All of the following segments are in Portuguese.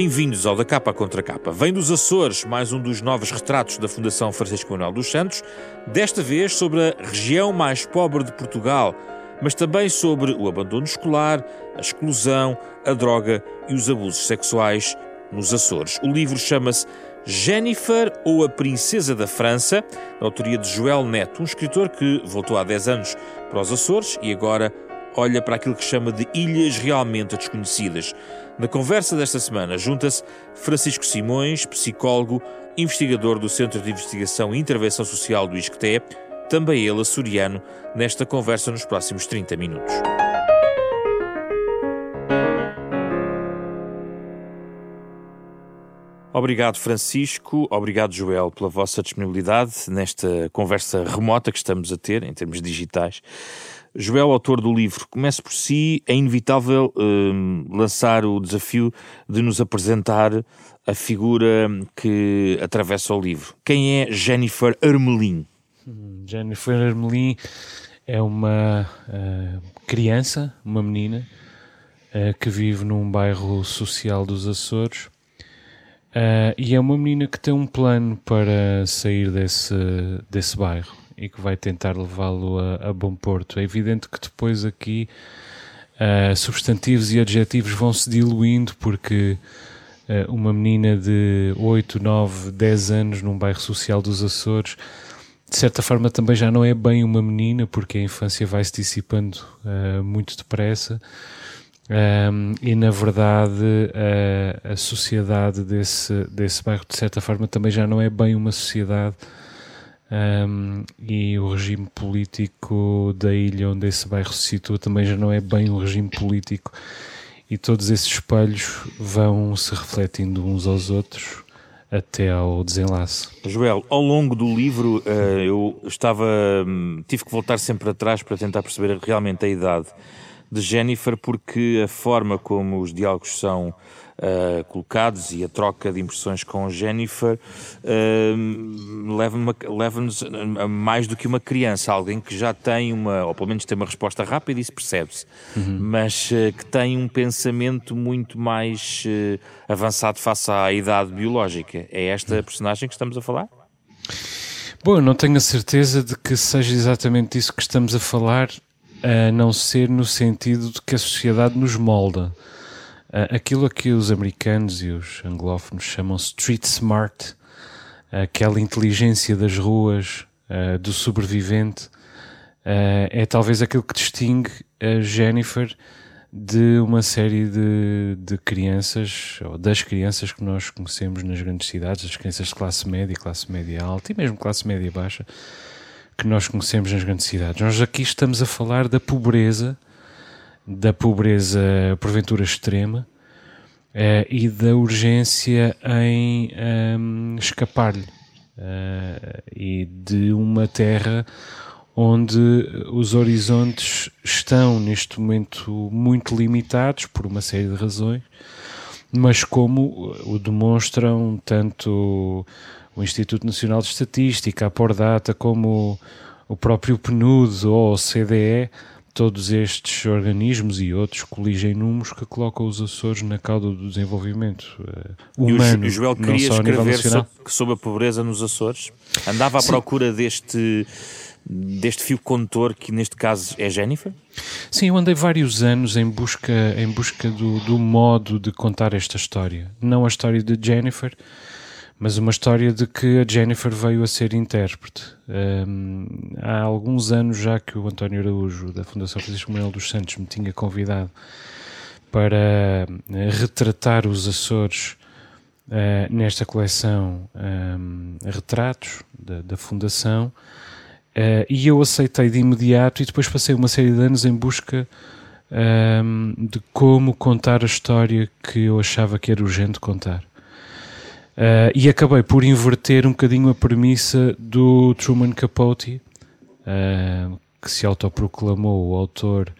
Bem-vindos ao Da Capa Contra Capa. Vem dos Açores, mais um dos novos retratos da Fundação Francisco Manuel dos Santos, desta vez sobre a região mais pobre de Portugal, mas também sobre o abandono escolar, a exclusão, a droga e os abusos sexuais nos Açores. O livro chama-se Jennifer ou a Princesa da França, da autoria de Joel Neto, um escritor que voltou há 10 anos para os Açores e agora olha para aquilo que chama de ilhas realmente desconhecidas. Na conversa desta semana junta-se Francisco Simões, psicólogo, investigador do Centro de Investigação e Intervenção Social do ISCTE, também ele açoriano, nesta conversa nos próximos 30 minutos. Obrigado, Francisco. Obrigado, Joel, pela vossa disponibilidade nesta conversa remota que estamos a ter, em termos digitais. Joel, autor do livro Comece por Si, é inevitável hum, lançar o desafio de nos apresentar a figura que atravessa o livro. Quem é Jennifer Armelin? Jennifer Armelin é uma uh, criança, uma menina, uh, que vive num bairro social dos Açores. Uh, e é uma menina que tem um plano para sair desse, desse bairro e que vai tentar levá-lo a, a, bom porto. É evidente que depois aqui uh, substantivos e adjetivos vão se diluindo porque uh, uma menina de 8, 9, 10 anos num bairro social dos Açores de certa forma também já não é bem uma menina porque a infância vai se dissipando uh, muito depressa um, e na verdade a sociedade desse, desse bairro de certa forma também já não é bem uma sociedade um, e o regime político da ilha onde esse bairro se situa também já não é bem um regime político e todos esses espelhos vão se refletindo uns aos outros até ao desenlace. Joel, ao longo do livro uh, eu estava hum, tive que voltar sempre atrás para tentar perceber realmente a idade de Jennifer porque a forma como os diálogos são uh, colocados e a troca de impressões com Jennifer uh, leva-nos a mais do que uma criança, alguém que já tem uma, ou pelo menos tem uma resposta rápida, isso percebe-se, uhum. mas uh, que tem um pensamento muito mais avançado face à idade biológica. É esta uhum. personagem que estamos a falar? Bom, eu não tenho a certeza de que seja exatamente isso que estamos a falar, a não ser no sentido de que a sociedade nos molda. Aquilo a que os americanos e os anglófonos chamam street smart, aquela inteligência das ruas, do sobrevivente, é talvez aquilo que distingue a Jennifer de uma série de, de crianças, ou das crianças que nós conhecemos nas grandes cidades, as crianças de classe média, classe média alta e mesmo classe média baixa, que nós conhecemos nas grandes cidades. Nós aqui estamos a falar da pobreza da pobreza porventura extrema uh, e da urgência em um, escapar-lhe uh, e de uma terra onde os horizontes estão neste momento muito limitados por uma série de razões, mas como o demonstram tanto o Instituto Nacional de Estatística, a Pordata, como o próprio PNUD ou o CDE, todos estes organismos e outros coligem números que colocam os Açores na cauda do desenvolvimento uh, humano. E o Joel queria escrever sobre, sobre, a pobreza nos Açores? Andava à Sim. procura deste deste fio condutor que neste caso é Jennifer? Sim, eu andei vários anos em busca, em busca do, do modo de contar esta história. Não a história de Jennifer, mas uma história de que a Jennifer veio a ser intérprete. Um, há alguns anos já que o António Araújo, da Fundação Francisco Manuel dos Santos, me tinha convidado para eh, retratar os Açores uh, nesta coleção um, Retratos da, da Fundação, uh, e eu aceitei de imediato, e depois passei uma série de anos em busca um, de como contar a história que eu achava que era urgente contar. Uh, e acabei por inverter um bocadinho a premissa do Truman Capote, uh, que se autoproclamou o autor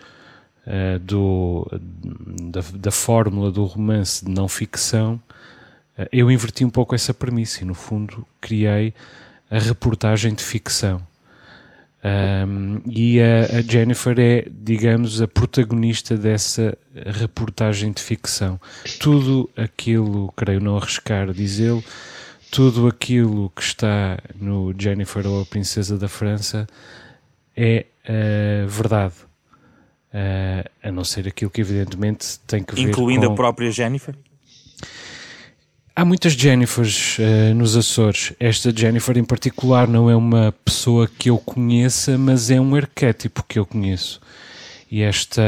uh, do, da, da, fórmula do romance de não ficção. eu inverti um pouco essa premissa e, no fundo, criei a reportagem de ficção. Um, e a, a, Jennifer é, digamos, a protagonista dessa reportagem de ficção. Tudo aquilo, creio não arriscar dizê-lo, tudo aquilo que está no Jennifer ou a Princesa da França é uh, verdade. Uh, a não ser aquilo que, evidentemente, tem que ver Incluindo com... a própria Jennifer? Há muitas Jennifers uh, nos Açores. Esta Jennifer em particular não é uma pessoa que eu conheça, mas é um arquétipo que eu conheço. E esta,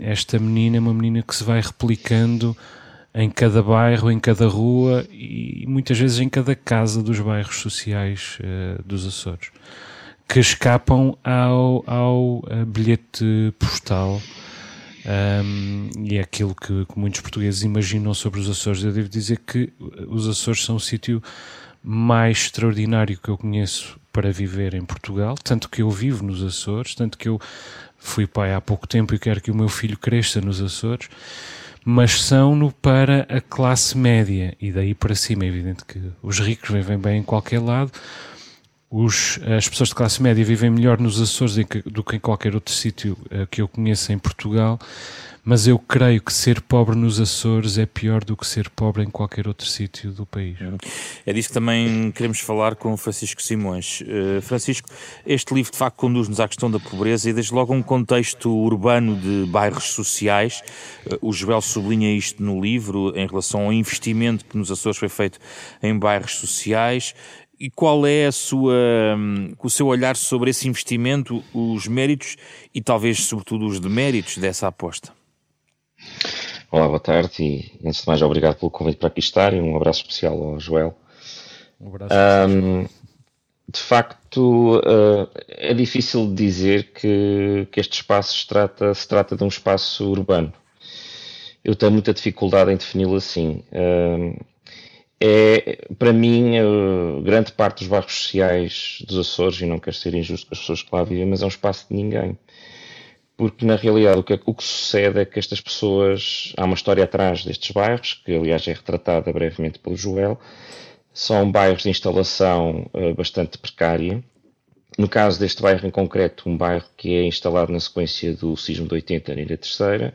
esta menina é uma menina que se vai replicando em cada bairro, em cada rua e muitas vezes em cada casa dos bairros sociais uh, dos Açores, que escapam ao, ao uh, bilhete postal um, e é aquilo que, que, muitos portugueses imaginam sobre os Açores. Eu devo dizer que os Açores são o sítio mais extraordinário que eu conheço para viver em Portugal, tanto que eu vivo nos Açores, tanto que eu fui pai há pouco tempo e quero que o meu filho cresça nos Açores, mas são-no para a classe média e daí para cima. É evidente que os ricos vivem bem em qualquer lado, os, as pessoas de classe média vivem melhor nos Açores do que em qualquer outro sítio uh, que eu conheça em Portugal, mas eu creio que ser pobre nos Açores é pior do que ser pobre em qualquer outro sítio do país. É disso que também queremos falar com Francisco Simões. Uh, Francisco, este livro de facto conduz-nos à questão da pobreza e desde logo um contexto urbano de bairros sociais. Uh, o Joel sublinha isto no livro em relação ao investimento que nos Açores foi feito em bairros sociais e qual é a sua, hum, o seu olhar sobre esse investimento, os méritos e talvez, sobretudo, os deméritos dessa aposta? Olá, boa tarde e, antes de mais, obrigado pelo convite para aqui estar e um abraço especial ao Joel. Um abraço. Um, de facto, uh, é difícil dizer que, que este espaço se trata, se trata de um espaço urbano. Eu tenho muita dificuldade em defini-lo assim. Uh, é, para mim, grande parte dos bairros sociais dos Açores, e não quero ser injusto com as pessoas que lá vivem, mas é um espaço de ninguém. Porque, na realidade, o que, o que sucede é que estas pessoas. Há uma história atrás destes bairros, que aliás é retratada brevemente pelo Joel. São bairros de instalação uh, bastante precária. No caso deste bairro em concreto, um bairro que é instalado na sequência do sismo de 80 na Ilha Terceira.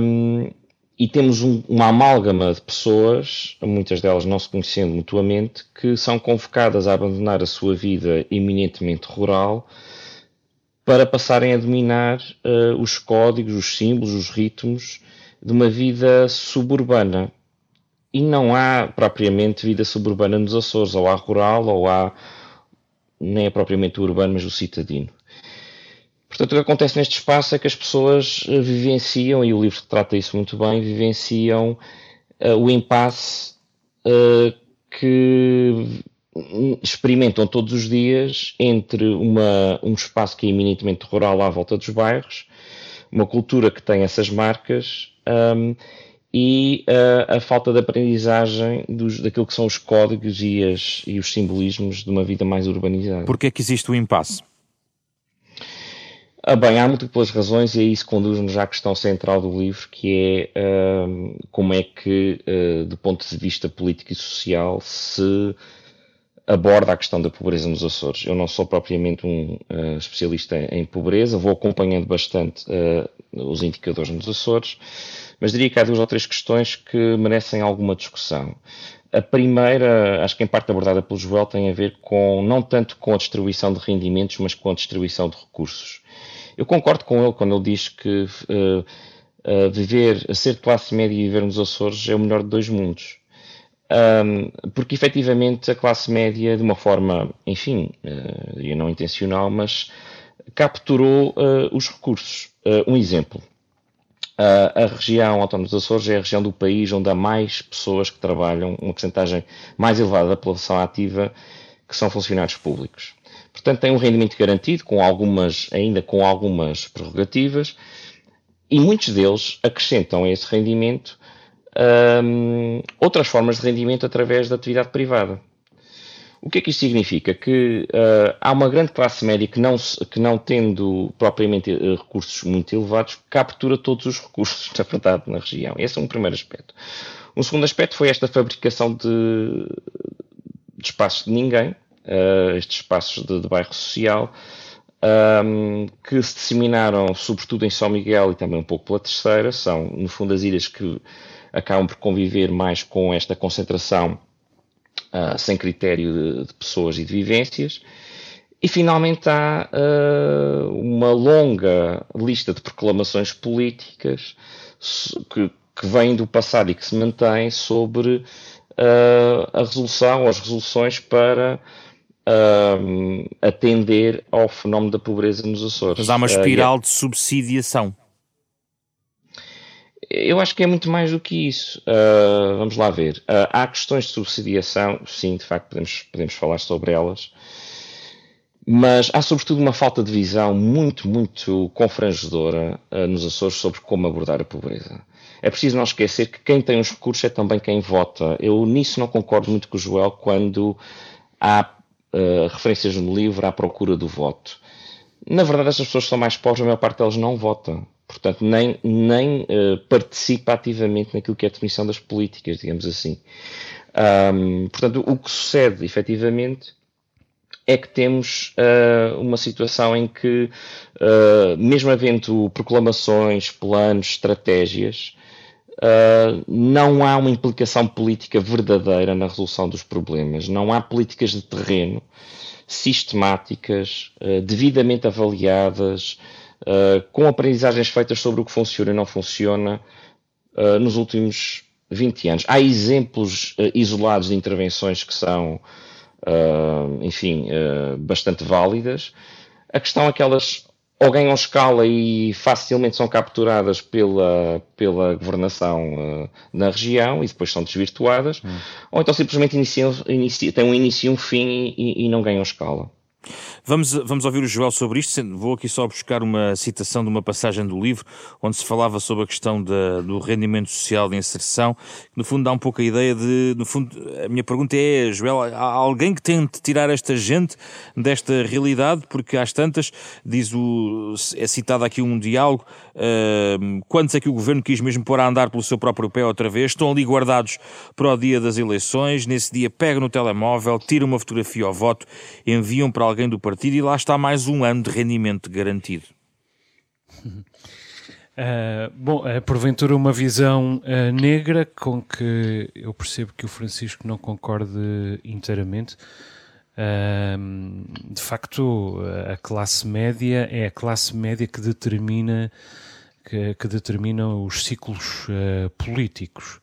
Um, e temos um, uma amálgama de pessoas, muitas delas não se conhecendo mutuamente, que são convocadas a abandonar a sua vida eminentemente rural para passarem a dominar uh, os códigos, os símbolos, os ritmos de uma vida suburbana. E não há propriamente vida suburbana nos Açores, ou há rural, ou há nem é propriamente o urbano, mas o citadino. Portanto, o que acontece neste espaço é que as pessoas eh, vivenciam, e o livro trata isso muito bem, vivenciam uh, o impasse uh, que experimentam todos os dias entre uma, um espaço que é eminentemente rural à volta dos bairros, uma cultura que tem essas marcas um, e uh, a falta de aprendizagem dos, daquilo que são os códigos e, as, e os simbolismos de uma vida mais urbanizada. Porquê é que existe o impasse? Ah, bem, há múltiplas razões e isso conduz-nos à questão central do livro, que é como é que, uh, do ponto de vista político e social, se aborda a questão da pobreza nos Açores. Eu não sou propriamente um uh, especialista em pobreza, vou acompanhando bastante os indicadores nos Açores, mas diria que há duas ou três questões que merecem alguma discussão. A primeira, acho que em parte abordada pelo Joel, tem a ver com não tanto com a distribuição de rendimentos, mas com a distribuição de recursos. Eu concordo com ele quando ele diz que uh, uh, viver, ser classe média e viver nos Açores é o melhor de dois mundos. Um, porque efetivamente a classe média, de uma forma, enfim, uh, não intencional, mas capturou os recursos. Um exemplo. a região autónoma dos Açores é a região do país onde há mais pessoas que trabalham, uma porcentagem mais elevada da população ativa, que são funcionários públicos. Portanto, tem um rendimento garantido, com algumas, ainda com algumas prerrogativas, e muitos deles acrescentam a esse rendimento um, outras formas de rendimento através da atividade privada. O que é que isto significa? Que uh, há uma grande classe média que não, que não tendo propriamente uh, recursos muito elevados, captura todos os recursos, na verdade, na região. Esse é um primeiro aspecto. Um segundo aspecto foi esta fabricação de, de espaços de ninguém, uh, estes espaços de, de bairro social, um, que se disseminaram sobretudo em São Miguel e também um pouco pela Terceira, são no fundo as ilhas que acabam por conviver mais com esta concentração uh, sem critério de, de, pessoas e de vivências. E finalmente há uh, uma longa lista de proclamações políticas que, que vêm do passado e que se mantém sobre uh, a resolução ou as resoluções para uh, atender ao fenómeno da pobreza nos Açores. Mas há uma espiral uh, de subsidiação. Eu acho que é muito mais do que isso. Uh, vamos lá ver. Uh, há questões de subsidiação, sim, de facto podemos, podemos falar sobre elas, mas há sobretudo uma falta de visão muito, muito confrangedora nos Açores sobre como abordar a pobreza. É preciso não esquecer que quem tem os recursos é também quem vota. Eu nisso não concordo muito com o Joel quando há uh, referências no livro à procura do voto. Na verdade, estas pessoas são mais pobres, a maior parte delas não votam. Portanto, nem, nem uh, participa ativamente naquilo que é a definição das políticas, digamos assim. Um, portanto, o que sucede, efetivamente, é que temos uh, uma situação em que, uh, mesmo havendo proclamações, planos, estratégias, uh, não há uma implicação política verdadeira na resolução dos problemas. Não há políticas de terreno sistemáticas, uh, devidamente avaliadas, uh, com aprendizagens feitas sobre o que funciona e não funciona nos últimos 20 anos. Há exemplos isolados de intervenções que são, enfim, bastante válidas. A questão é que elas ou ganham escala e facilmente são capturadas pela, pela governação uh, na região e depois são desvirtuadas, hum. ou então simplesmente iniciam, têm um início e um fim e, e não ganham escala. Vamos, vamos ouvir o Joel sobre isto. Vou aqui só buscar uma citação de uma passagem do livro onde se falava sobre a questão da, do rendimento social de inserção, que no fundo dá um pouco a ideia de, no fundo, a minha pergunta é, Joel, há alguém que tente tirar esta gente desta realidade? Porque às tantas, diz o, é citado aqui um diálogo, uh, quantos é que o governo quis mesmo pôr a andar pelo seu próprio pé outra vez? Estão ali guardados para o dia das eleições, nesse dia pegam no telemóvel, tiram uma fotografia ao voto, enviam para do partido e lá está mais um ano de rendimento garantido. Uh, bom, é porventura uma visão uh, negra com que eu percebo que o Francisco não concorde inteiramente. Uh, de facto, a classe média é a classe média que determina, que, que determina os ciclos políticos.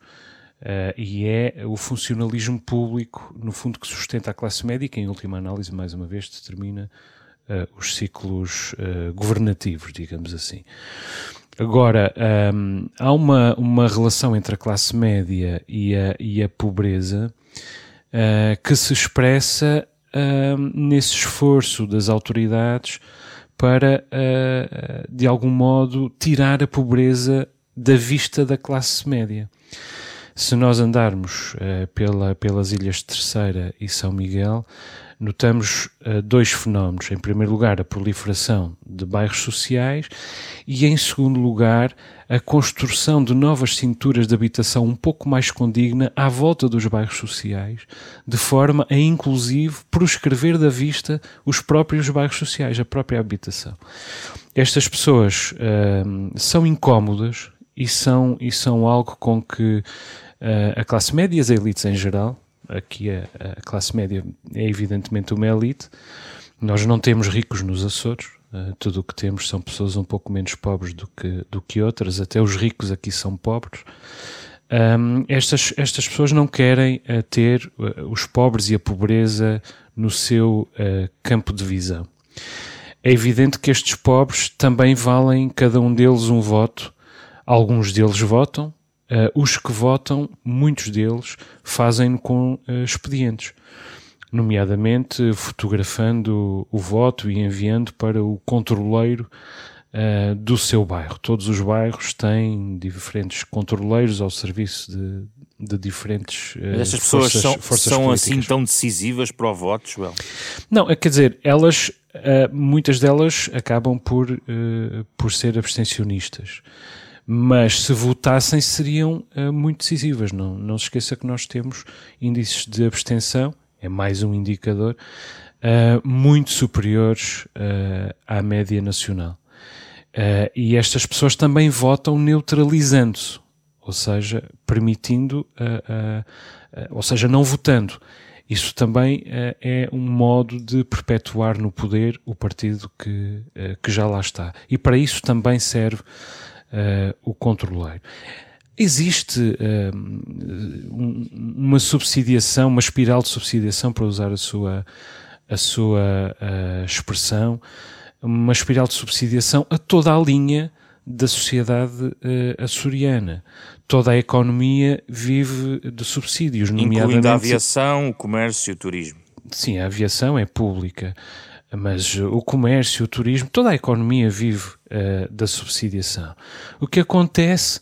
Uh, e é o funcionalismo público, no fundo, que sustenta a classe média que, em última análise, mais uma vez, determina uh, os ciclos uh, governativos, digamos assim. Agora, um, há uma, uma relação entre a classe média e a, e a pobreza que se expressa nesse esforço das autoridades para, de algum modo, tirar a pobreza da vista da classe média. Se nós andarmos uh, pela, pelas Ilhas Terceira e São Miguel, notamos uh, dois fenómenos. Em primeiro lugar, a proliferação de bairros sociais e, em segundo lugar, a construção de novas cinturas de habitação um pouco mais condigna à volta dos bairros sociais, de forma a, inclusive, proscrever da vista os próprios bairros sociais, a própria habitação. Estas pessoas uh, são incómodas e são, e são algo com que a classe média e as elites em geral. Aqui a, a, classe média é evidentemente uma elite. Nós não temos ricos nos Açores. Uh, tudo o que temos são pessoas um pouco menos pobres do que, do que outras. Até os ricos aqui são pobres. Um, estas, estas pessoas não querem uh, ter uh, os pobres e a pobreza no seu campo de visão. É evidente que estes pobres também valem cada um deles um voto. Alguns deles votam, Uh, os que votam, muitos deles, fazem-no com uh, expedientes, nomeadamente fotografando o, voto e enviando para o controleiro uh, do seu bairro. Todos os bairros têm diferentes controleiros ao serviço de, de diferentes uh, Mas estas pessoas forças, são, forças são assim tão decisivas para o voto, Joel? Não, quer dizer, elas, uh, muitas delas acabam por, uh, por ser abstencionistas mas se votassem seriam uh, muito decisivas. Não, não se esqueça que nós temos índices de abstenção é mais um indicador, uh, muito superiores uh, à média nacional. Uh, e estas pessoas também votam neutralizando-se, ou seja, permitindo, ou seja, não votando. Isso também é um modo de perpetuar no poder o partido que, que já lá está. E para isso também serve o controleiro. Existe uma subsidiação, uma espiral de subsidiação, para usar a sua, a sua uh, expressão, uma espiral de subsidiação a toda a linha da sociedade uh, açoriana. Toda a economia vive de subsídios, nomeadamente... Incluindo a aviação, o comércio e o turismo. Sim, a aviação é pública, mas o comércio, o turismo, toda a economia vive uh, da subsidiação. O que acontece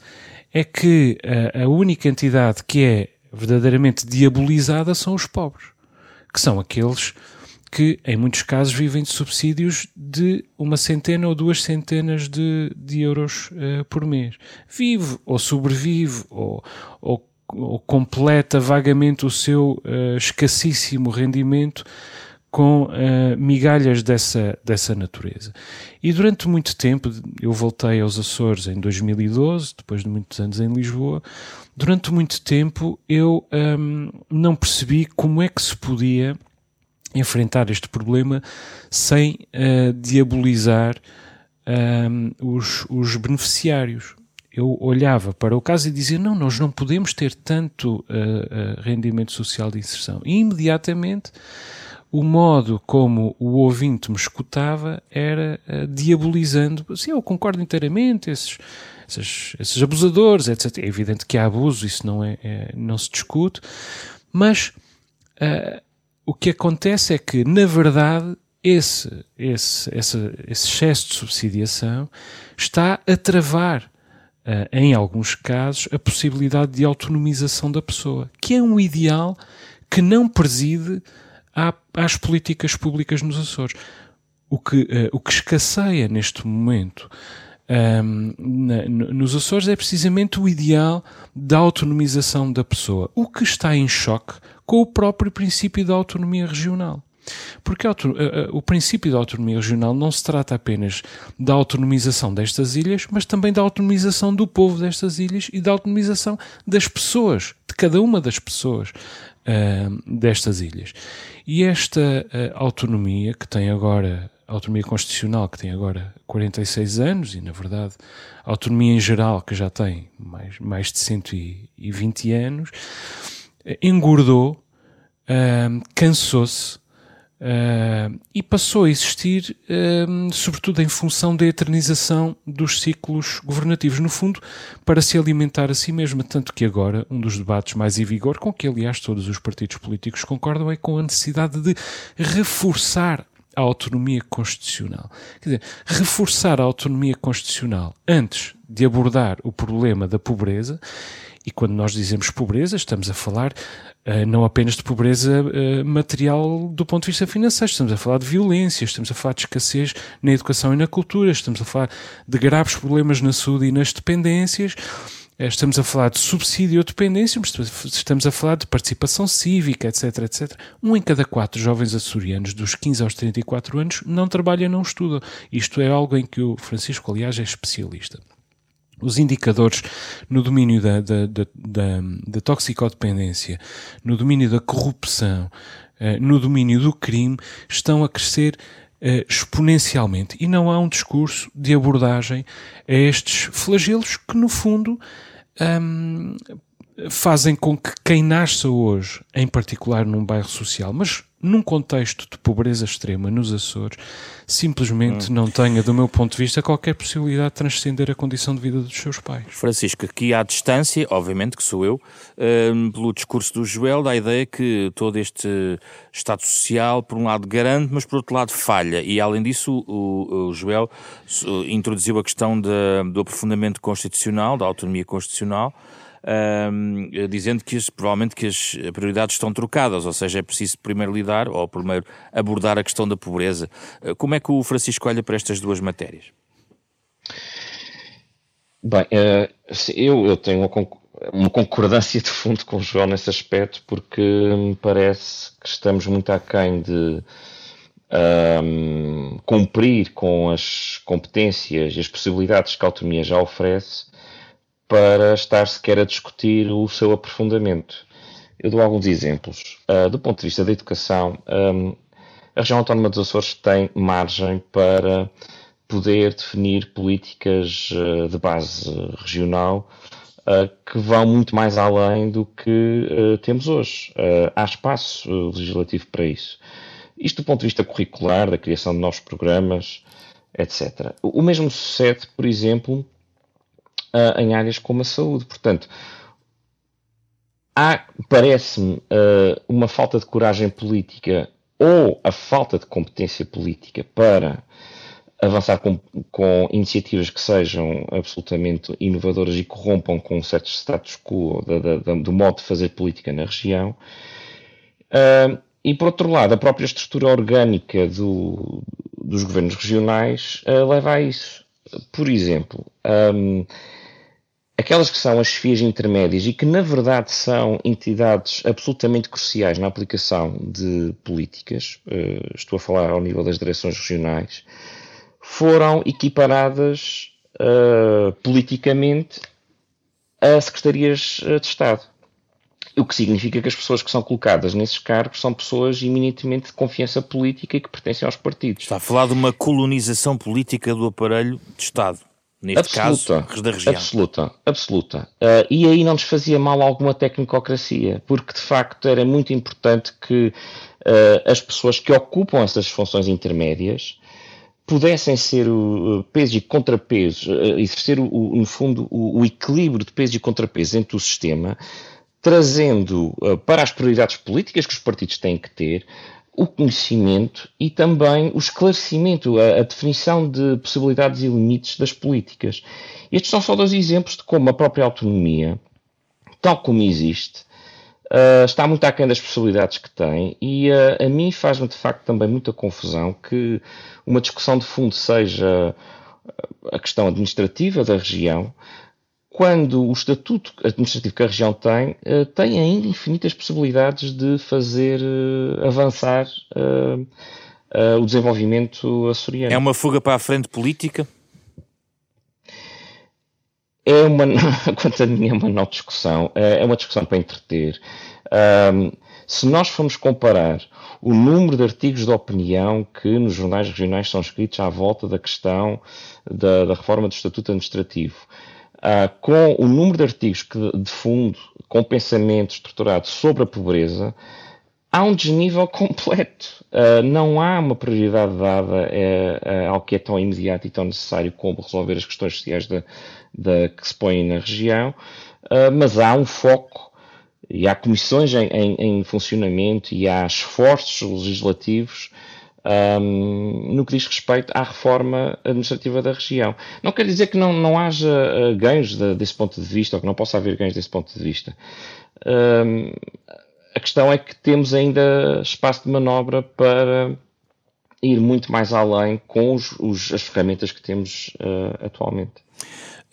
é que uh, a única entidade que é verdadeiramente diabolizada são os pobres, que são aqueles que em muitos casos vivem de subsídios de uma centena ou duas centenas de, de euros uh, por mês. Vive ou sobrevive ou, ou, ou completa vagamente o seu escassíssimo rendimento com uh, migalhas dessa, dessa natureza. E durante muito tempo, eu voltei aos Açores em 2012, depois de muitos anos em Lisboa, durante muito tempo eu um, não percebi como é que se podia enfrentar este problema sem uh, diabolizar uh, os, os beneficiários. Eu olhava para o caso e dizia: não, nós não podemos ter tanto uh, rendimento social de inserção. E imediatamente o modo como o ouvinte me escutava era diabolizando. Sim, eu concordo inteiramente, esses, esses, esses, abusadores, etc. É evidente que há abuso, isso não, é, é não se discute, mas uh, o que acontece é que, na verdade, esse, esse, esse, esse excesso de subsidiação está a travar, uh, em alguns casos, a possibilidade de autonomização da pessoa, que é um ideal que não preside à, às políticas públicas nos Açores. O que, uh, o que escasseia neste momento um, na, nos Açores é precisamente o ideal da autonomização da pessoa, o que está em choque com o próprio princípio da autonomia regional. Porque o princípio da autonomia regional não se trata apenas da autonomização destas ilhas, mas também da autonomização do povo destas ilhas e da autonomização das pessoas, de cada uma das pessoas destas ilhas. E esta uh, autonomia, que tem agora, autonomia constitucional, que tem agora 46 anos, e na verdade a autonomia em geral, que já tem mais, mais de 120 anos, engordou, uh, cansou-se uh, e passou a existir, uh, sobretudo em função da eternização dos ciclos governativos, no fundo, para se alimentar a si mesma. Tanto que agora, um dos debates mais em vigor, com que aliás todos os partidos políticos concordam, é com a necessidade de reforçar a autonomia constitucional. Quer dizer, reforçar a autonomia constitucional antes de abordar o problema da pobreza, e quando nós dizemos pobreza, estamos a falar uh, não apenas de pobreza uh, material do ponto de vista financeiro, estamos a falar de violência, estamos a falar de escassez na educação e na cultura, estamos a falar de graves problemas na saúde e nas dependências. Eh, estamos a falar de subsídio ou dependência, estamos a falar de participação cívica, etc, etc. Um em cada quatro jovens açorianos dos 15 aos 34 anos não trabalha, não estuda. Isto é algo em que o Francisco, aliás, é especialista. Os indicadores no domínio da, da, da, da, da toxicodependência, no domínio da corrupção, eh, no domínio do crime, estão a crescer Uh, exponencialmente. E não há um discurso de abordagem a estes flagelos que, no fundo, um, fazem com que quem nasce hoje, em particular num bairro social, mas num contexto de pobreza extrema nos Açores, simplesmente hum. não tenha, do meu ponto de vista, qualquer possibilidade de transcender a condição de vida dos seus pais. Francisco, aqui à distância, obviamente que sou eu, um, pelo discurso do Joel, da ideia que todo este Estado Social, por um lado, garante, mas por outro lado, falha. E além disso, o, o Joel introduziu a questão de, do aprofundamento constitucional, da autonomia constitucional dizendo que provavelmente que as prioridades estão trocadas, ou seja, é preciso primeiro lidar, ou primeiro abordar a questão da pobreza. Uh, como é que o Francisco olha para estas duas matérias? Bem, uh, eu, eu tenho uma uma concordância de fundo com o João nesse aspecto, porque me parece que estamos muito aquém de um, cumprir com as competências e as possibilidades que a autonomia já oferece para estar sequer a discutir o seu aprofundamento. Eu dou alguns exemplos. Uh, do ponto de vista da educação, um, a região autónoma dos Açores tem margem para poder definir políticas uh, de base regional uh, que vão muito mais além do que temos hoje. há espaço legislativo para isso. Isto do ponto de vista curricular, da criação de novos programas, etc. O mesmo sucede, por exemplo, uh, em áreas como a saúde. Portanto, há, parece-me, uh, uma falta de coragem política ou a falta de competência política para avançar com, com, iniciativas que sejam absolutamente inovadoras e corrompam com certos status quo da, da, do modo de fazer política na região. Uh, e por outro lado, a própria estrutura orgânica do, dos governos regionais uh, leva a isso. Por exemplo, um, aquelas que são as chefias intermédias e que na verdade são entidades absolutamente cruciais na aplicação de políticas, uh, estou a falar ao nível das direções regionais, foram equiparadas uh, politicamente a secretarias eh, de Estado. O que significa que as pessoas que são colocadas nesses cargos são pessoas eminentemente de confiança política e que pertencem aos partidos. Está a falar de uma colonização política do aparelho de Estado neste absoluta, caso, da região. Absoluta, absoluta. Uh, e aí não nos fazia mal alguma tecnicocracia, porque de facto era muito importante que uh, as pessoas que ocupam essas funções intermédias pudessem ser o peso e contrapeso, uh, exercer, o, no fundo, o, o, equilíbrio de peso e contrapeso entre o sistema, trazendo para as prioridades políticas que os partidos têm que ter o conhecimento e também o esclarecimento, a, a, definição de possibilidades e limites das políticas. Estes são só dois exemplos de como a própria autonomia, tal como existe, uh, está muito aquém das possibilidades que tem e uh, a mim faz-me de facto também muita confusão que uma discussão de fundo seja a questão administrativa da região, quando o estatuto administrativo que a região tem, uh, tem ainda infinitas possibilidades de fazer uh, avançar uh, o desenvolvimento açoriano. É uma fuga para a frente política? É uma, quanto a mim, é uma não discussão, é uma discussão para entreter. Se nós formos comparar o número de artigos de opinião que nos jornais regionais são escritos à volta da questão da, da reforma do Estatuto Administrativo, uh, com o número de artigos que, de fundo, com pensamento estruturado sobre a pobreza, há um desnível completo. Uh, não há uma prioridade dada uh, ao que é tão imediato e tão necessário como resolver as questões sociais que se põem na região, uh, mas há um foco e há comissões em, em, em funcionamento e há esforços legislativos um, no que diz respeito à reforma administrativa da região. Não quer dizer que não, não haja uh, ganhos de, desse ponto de vista, ou que não possa haver ganhos desse ponto de vista. Um, a questão é que temos ainda espaço de manobra para ir muito mais além com os, os, as ferramentas que temos uh, atualmente.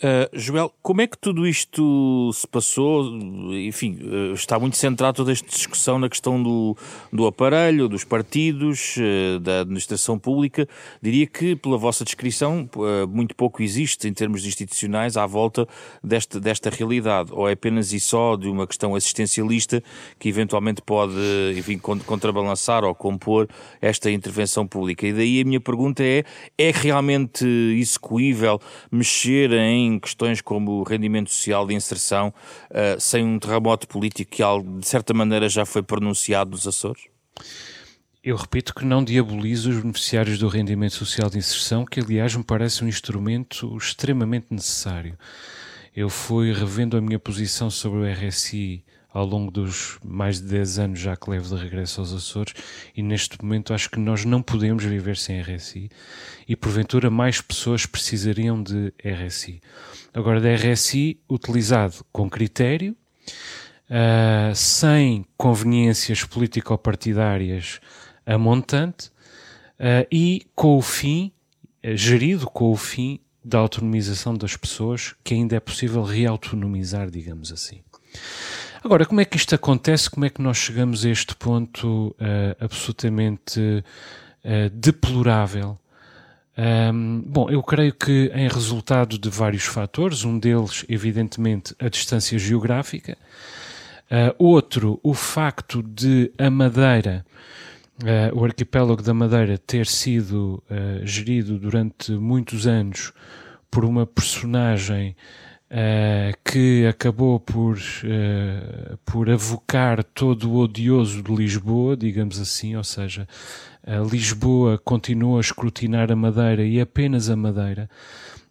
Uh, Joel, como é que tudo isto se passou? Enfim, uh, está muito centrado toda esta discussão na questão do, do aparelho, dos partidos, uh, da administração pública. Diria que, pela vossa descrição, muito pouco existe em termos institucionais à volta desta, desta realidade. Ou é apenas e só de uma questão assistencialista que eventualmente pode, enfim, contrabalançar ou compor esta intervenção pública. E daí a minha pergunta é: é realmente execuível mexer em questões como o rendimento social de inserção uh, sem um terremoto político que, de certa maneira, já foi pronunciado nos Açores? Eu repito que não diabolizo os beneficiários do rendimento social de inserção, que aliás me parece um instrumento extremamente necessário. Eu fui revendo a minha posição sobre o RSI ao longo dos mais de 10 anos já que levo de regresso aos Açores e neste momento acho que nós não podemos viver sem RSI e porventura mais pessoas precisariam de RSI. Agora, de RSI utilizado com critério, uh, sem conveniências político-partidárias a montante uh, e com o fim, uh, gerido com o fim da autonomização das pessoas que ainda é possível reautonomizar, digamos assim. Agora, como é que isto acontece? Como é que nós chegamos a este ponto uh, absolutamente uh, deplorável? Um, bom, eu creio que em resultado de vários fatores, um deles, evidentemente, a distância geográfica, uh, outro, o facto de a Madeira uh, o arquipélago da Madeira ter sido uh, gerido durante muitos anos por uma personagem uh, que acabou por, por avocar todo o odioso de Lisboa, digamos assim, ou seja, Lisboa continuou a escrutinar a Madeira e apenas a Madeira.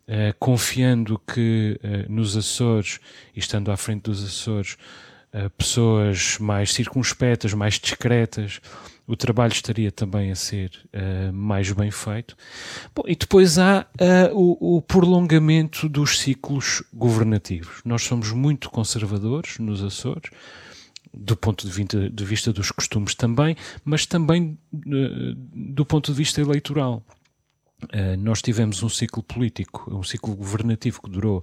Uh, confiando que uh, nos Açores, estando à frente dos Açores, uh, pessoas mais circunspectas, mais discretas, o trabalho estaria também a ser uh, mais bem feito. Bom, e depois há uh, o, o, prolongamento dos ciclos governativos. Nós somos muito conservadores nos Açores, do ponto de vista, de vista dos costumes também, mas também uh, do ponto de vista eleitoral. Uh, nós tivemos um ciclo político, um ciclo governativo que durou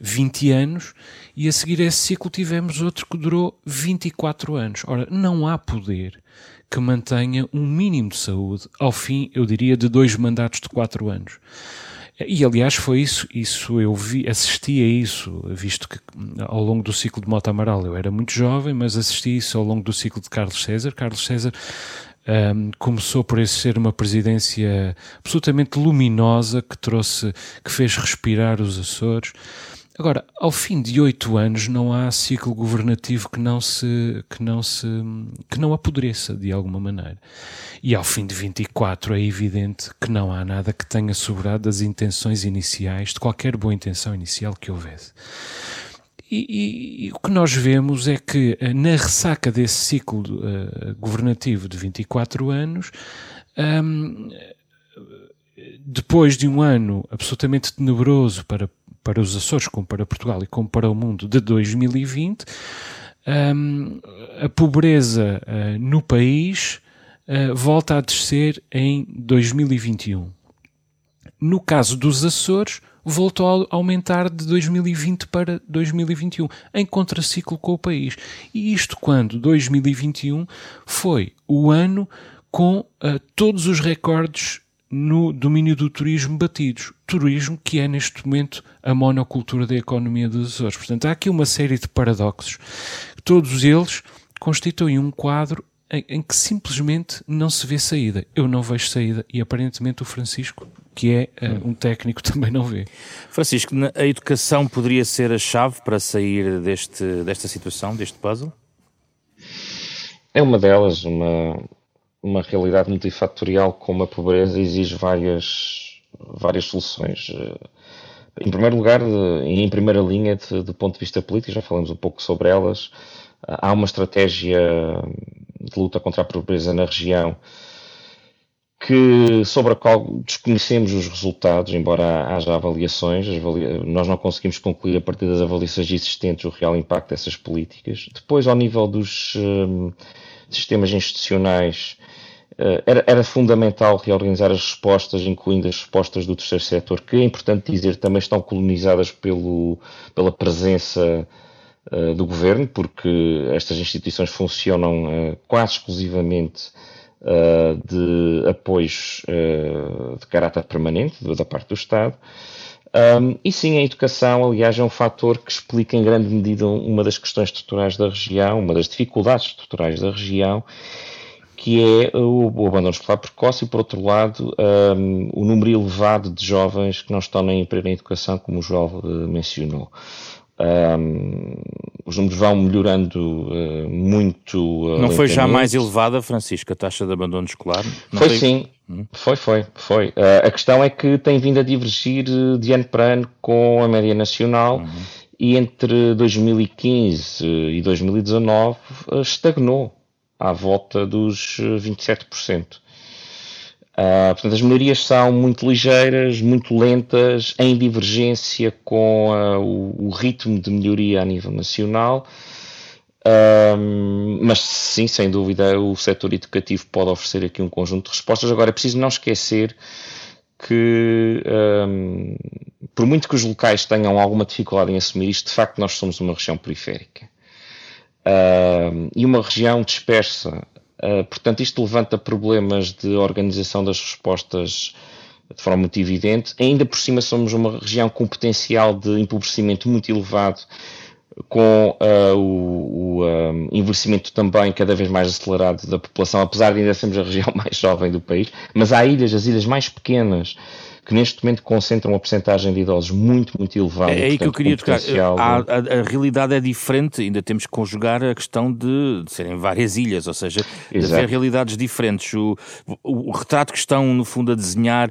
20 anos e a seguir a esse ciclo tivemos outro que durou 24 anos. Ora, não há poder que mantenha um mínimo de saúde ao fim, eu diria, de dois mandatos de quatro anos. E aliás foi isso, isso eu vi, assisti a isso, visto que ao longo do ciclo de Mota Amaral eu era muito jovem, mas assisti isso ao longo do ciclo de Carlos César. Carlos César um, começou por esse ser uma presidência absolutamente luminosa que trouxe, que fez respirar os Açores. Agora, ao fim de oito anos, não há ciclo governativo que não se que não se que não apodreça de alguma maneira. E ao fim de 24 é evidente que não há nada que tenha sobrado das intenções iniciais, de qualquer boa intenção inicial que houvesse. E, e, o que nós vemos é que eh, na ressaca desse ciclo uh, governativo de 24 anos, um, depois de um ano absolutamente tenebroso para para os Açores, como para Portugal e como para o mundo de 2020, um, a pobreza uh, no país uh, volta a descer em 2021. No caso dos Açores, voltou a aumentar de 2020 para 2021, em contraciclo com o país. E isto quando 2021 foi o ano com uh, todos os recordes no domínio do turismo batidos. Turismo que é neste momento a monocultura da economia dos Açores. Portanto, há aqui uma série de paradoxos. Todos eles constituem um quadro em, em, que simplesmente não se vê saída. Eu não vejo saída e aparentemente o Francisco, que é uh, um técnico, também não vê. Francisco, a educação poderia ser a chave para sair deste, desta situação, deste puzzle? É uma delas, uma, uma realidade multifatorial como a pobreza exige várias, várias soluções. Eh, em primeiro lugar, e em primeira linha, de, do ponto de vista político, já falamos um pouco sobre elas, há uma estratégia de luta contra a pobreza na região que, sobre a qual desconhecemos os resultados, embora haja avaliações, nós não conseguimos concluir a partir das avaliações existentes o real impacto dessas políticas. Depois, ao nível dos um, sistemas institucionais, eh, era, era, fundamental reorganizar as respostas, incluindo as respostas do terceiro setor, que é importante dizer também estão colonizadas pelo, pela presença uh, do governo, porque estas instituições funcionam uh, quase exclusivamente uh, de apoios de caráter permanente da parte do Estado. Um, e sim, a educação, aliás, é um fator que explica em grande medida uma das questões estruturais da região, uma das dificuldades estruturais da região que é o, o abandono escolar precoce e, por outro lado, um, o número elevado de jovens que não estão nem em primeira educação, como o João uh, mencionou. Um, os números vão melhorando uh, muito. Uh, não foi já mais elevada, Francisco, a taxa de abandono escolar? Não foi sim, hum? foi, foi, foi. a questão é que tem vindo a divergir de ano para ano com a média nacional uhum. e entre 2015 e 2019 estagnou à volta dos 27%. Uh, ah, portanto, as melhorias são muito ligeiras, muito lentas, em divergência com uh, o, o, ritmo de melhoria a nível nacional. Uh, mas sim, sem dúvida, o setor educativo pode oferecer aqui um conjunto de respostas. Agora, é preciso não esquecer que, um, por muito que os locais tenham alguma dificuldade em assumir isto, de facto nós somos uma região periférica. E uma região dispersa. Uh, portanto, isto levanta problemas de organização das respostas de forma muito evidente. Ainda por cima, somos uma região com potencial de empobrecimento muito elevado, com uh, o, o envelhecimento também cada vez mais acelerado da população, apesar de ainda sermos a região mais jovem do país. Mas há ilhas, as ilhas mais pequenas, que neste momento concentram uma porcentagem de idosos muito, muito elevada. É aí que eu queria tocar. A, a, a, realidade é diferente, ainda temos que conjugar a questão de, de serem várias ilhas, ou seja, de haver realidades diferentes. O, o, o retrato que estão, no fundo, a desenhar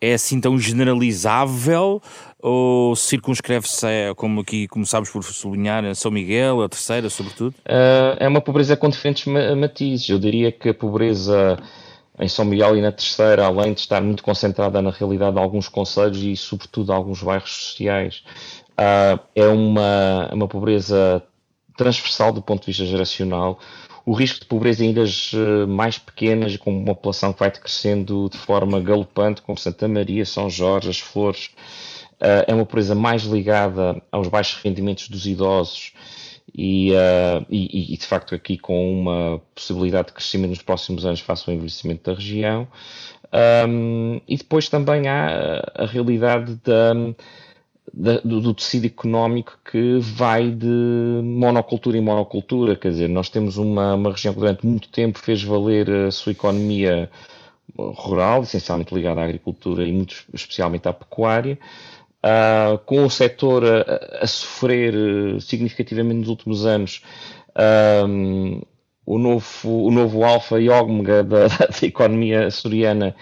é assim tão generalizável ou circunscreve-se, como aqui começámos por sublinhar, a São Miguel, a terceira, sobretudo? Uh, é uma pobreza com diferentes matizes. Eu diria que a pobreza em São Miguel e na terceira, além de estar muito concentrada na realidade de alguns conselhos e, sobretudo, alguns bairros sociais, uh, é uma, uma pobreza transversal do ponto de vista geracional. O risco de pobreza em ilhas ah, mais pequenas, com uma população que vai crescendo de forma galopante, como Santa Maria, São Jorge, as Flores, uh, é uma pobreza mais ligada aos baixos rendimentos dos idosos e, uh, e, e, de facto aqui com uma possibilidade de crescimento nos próximos anos face ao envelhecimento da região. Um, e depois também há a realidade da, da, do, do, tecido económico que vai de monocultura em monocultura, quer dizer, nós temos uma, uma região que durante muito tempo fez valer a sua economia rural, essencialmente ligada à agricultura e muito especialmente à pecuária, uh, com o setor a, a, sofrer eh, significativamente nos últimos anos, um, o novo, o novo alfa e ômega da, da economia açoriana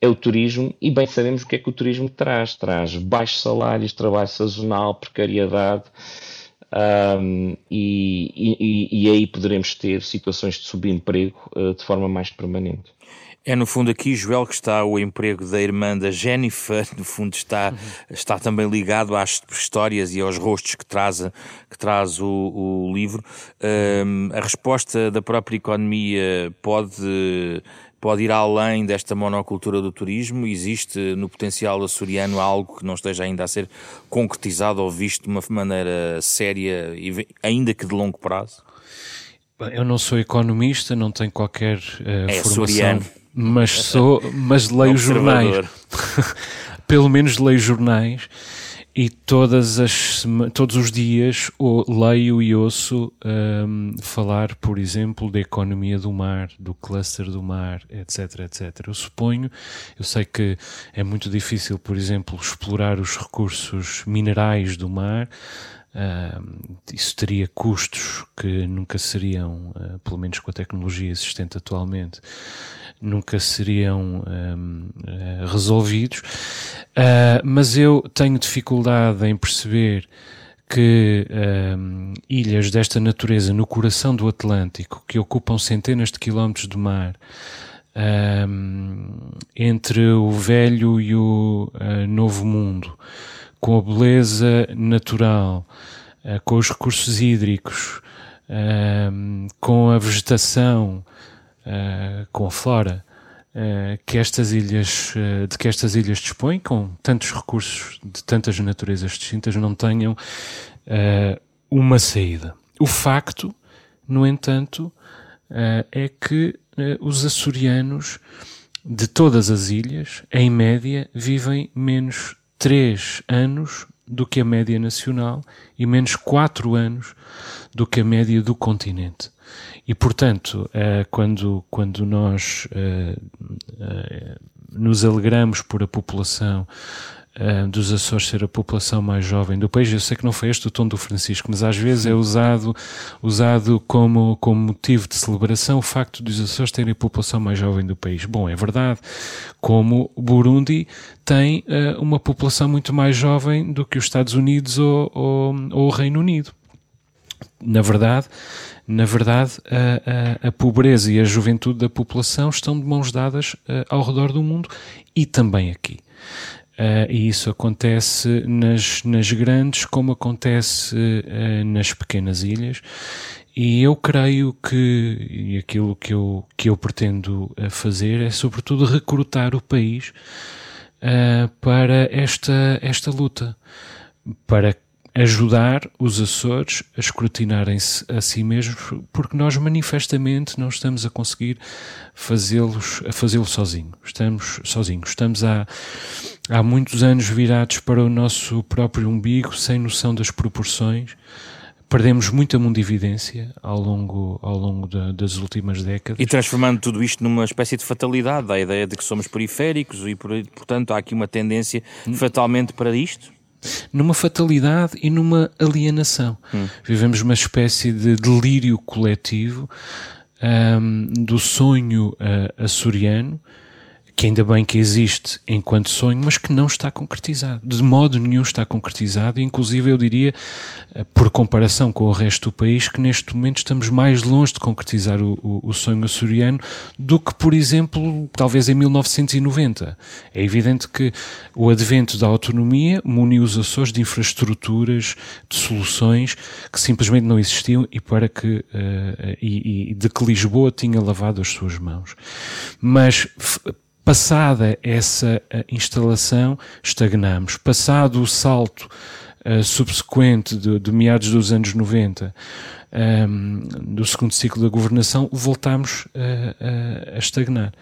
é o turismo e bem sabemos o que é que o turismo traz. Traz baixos salários, trabalho sazonal, precariedade um, e, e, e, aí poderemos ter situações de subemprego uh, de forma mais permanente. É no fundo aqui, Joel, que está o emprego da irmã da Jennifer, no fundo está, uhum. está também ligado às histórias e aos rostos que traz, que traz o, o livro. Um, a resposta da própria economia pode pode ir além desta monocultura do turismo? Existe no potencial açoriano algo que não esteja ainda a ser concretizado ou visto de uma maneira séria, ainda que de longo prazo? Eu não sou economista, não tenho qualquer uh, é formação. Açoriano mas sou, mas leio jornais. Pelo menos leio jornais e todas as, todos os dias leio e ouço um, falar, por exemplo, da economia do mar, do cluster do mar, etc, etc. Eu suponho, eu sei que é muito difícil, por exemplo, explorar os recursos minerais do mar, Uh, isso teria custos que nunca seriam, uh, pelo menos com a tecnologia existente atualmente, nunca seriam um, uh, resolvidos. Ah, mas eu tenho dificuldade em perceber que um, ilhas desta natureza no coração do Atlântico, que ocupam centenas de quilómetros de mar, um, entre o velho e o novo mundo, com a beleza natural, uh, com os recursos hídricos, uh, com a vegetação, uh, com a flora que estas ilhas, de que estas ilhas dispõem, com tantos recursos de tantas naturezas distintas, não tenham uma saída. O facto, no entanto, é que os açorianos de todas as ilhas, em média, vivem menos 3 anos do que a média nacional e menos 4 anos do que a média do continente. E, portanto, eh, quando, quando nós eh, eh, nos alegramos por a população dos Açores ser a população mais jovem do país. Eu sei que não foi este o tom do Francisco, mas às vezes é usado, usado como, como motivo de celebração o facto dos Açores terem a população mais jovem do país. Bom, é verdade, como o Burundi tem uma população muito mais jovem do que os Estados Unidos ou, ou, ou o Reino Unido. Na verdade, na verdade, a, a, a, pobreza e a juventude da população estão de mãos dadas uh, ao redor do mundo e também aqui. Uh, e isso acontece nas, nas grandes como acontece uh, nas pequenas ilhas. E eu creio que e aquilo que eu, que eu pretendo fazer é, sobretudo, recrutar o país uh, para esta, esta luta, para ajudar os Açores a escrutinarem-se a si mesmos, porque nós manifestamente não estamos a conseguir fazê-los a fazê-lo sozinho. Estamos sozinhos. Estamos há, há muitos anos virados para o nosso próprio umbigo, sem noção das proporções. Perdemos muita mundividência ao longo, ao longo de, das últimas décadas. E transformando tudo isto numa espécie de fatalidade, a ideia de que somos periféricos e, portanto, há aqui uma tendência fatalmente para isto? Numa fatalidade e numa alienação. Hum. Vivemos uma espécie de delírio coletivo um, do sonho uh, açoriano que ainda bem que existe enquanto sonho, mas que não está concretizado. De modo nenhum está concretizado, e inclusive eu diria, eh, por comparação com o resto do país, que neste momento estamos mais longe de concretizar o, o, o sonho açoriano do que, por exemplo, talvez em 1990. É evidente que o advento da autonomia muniu os Açores de infraestruturas, de soluções que simplesmente não existiam e para que uh, e, e de que Lisboa tinha lavado as suas mãos. Mas Passada essa eh, instalação, estagnamos. Passado o salto uh, subsequente de, de, meados dos anos 90, um, do segundo ciclo da governação, voltamos a, a, a, estagnar.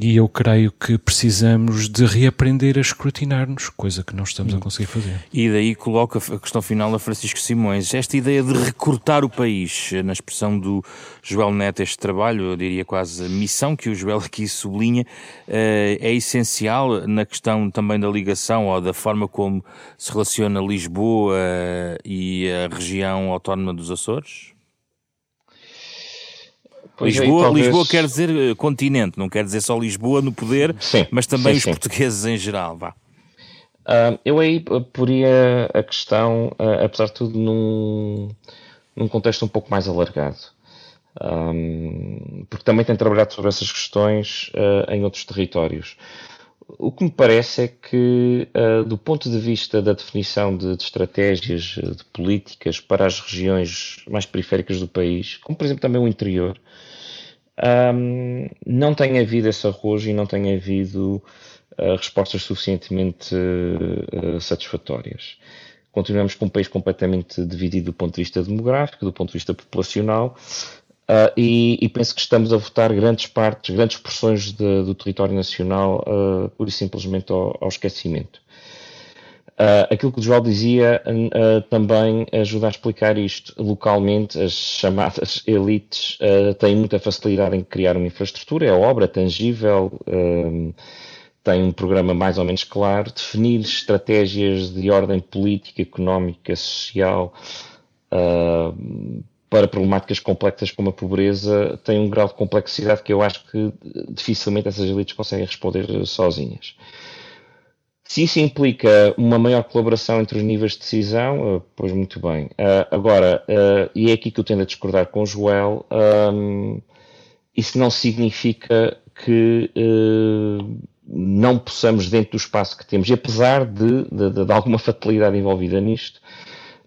E eu creio que precisamos de reaprender a escrutinar-nos, coisa que não estamos a conseguir fazer. E daí coloca a questão final a Francisco Simões. Esta ideia de recortar o país, na expressão do Joel Neto, este trabalho, eu diria quase a missão que o Joel aqui sublinha, eh, é essencial na questão também da ligação ou da forma como se relaciona Lisboa e a região autónoma dos Açores? Pois Lisboa, talvez... Lisboa quer dizer eh, continente, não quer dizer só Lisboa no poder, sim, mas também sim, os sim. portugueses em geral. Vá. Uh, eu aí poria a questão, uh, apesar de tudo, num, num contexto um pouco mais alargado. Um, porque também tenho trabalhado sobre essas questões uh, em outros territórios. O que me parece é que, uh, do ponto de vista da definição de, de, estratégias, de políticas para as regiões mais periféricas do país, como por exemplo também o interior, um, não tem havido esse arrojo e não tem havido uh, respostas suficientemente uh, satisfatórias. Continuamos com um país completamente dividido do ponto de vista demográfico, do ponto de vista populacional, Uh, e, e, penso que estamos a votar grandes partes, grandes porções de, do território nacional, uh, pura e simplesmente ao, ao esquecimento. Uh, aquilo que o João dizia uh, também ajuda a explicar isto. Localmente, as chamadas elites têm muita facilidade em criar uma infraestrutura, é obra tangível, tem um programa mais ou menos claro, definir estratégias de ordem política, económica, social para problemáticas complexas como a pobreza tem um grau de complexidade que eu acho que dificilmente essas elites conseguem responder sozinhas. Se isso implica uma maior colaboração entre os níveis de decisão, eh, pois muito bem. Agora, e é aqui que eu tendo a discordar com o Joel, um, isso não significa que não possamos, dentro do espaço que temos, e apesar de, de, de alguma fatalidade envolvida nisto,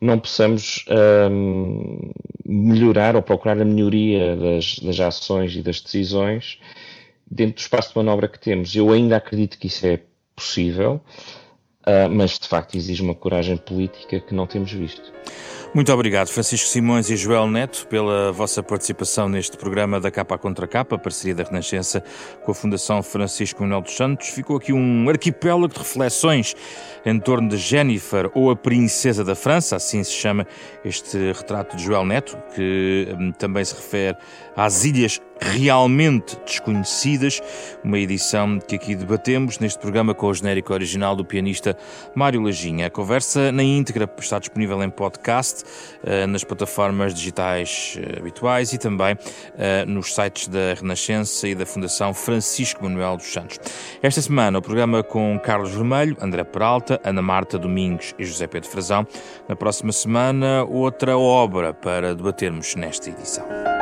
não possamos um, melhorar ou procurar a melhoria das, das ações e das decisões dentro do espaço de manobra que temos. Eu ainda acredito que isso é possível, uh, mas de facto exige uma coragem política que não temos visto. Muito obrigado, Francisco Simões e Joel Neto, pela vossa participação neste programa da Capa Contra Capa, parceria da Renascença com a Fundação Francisco Manuel dos Santos. Ficou aqui um arquipélago de reflexões em torno de Jennifer ou a Princesa da França, assim se chama este retrato de Joel Neto, que hum, também se refere às ilhas realmente desconhecidas, uma edição que aqui debatemos neste programa com o genérico original do pianista Mário Lajinha. A conversa na íntegra está disponível em podcast, eh, nas plataformas digitais eh, habituais e também eh, nos sites da Renascença e da Fundação Francisco Manuel dos Santos. Esta semana o programa com Carlos Vermelho, André Peralta, Ana Marta Domingos e José Pedro Frazão. Na próxima semana, outra obra para debatermos nesta edição.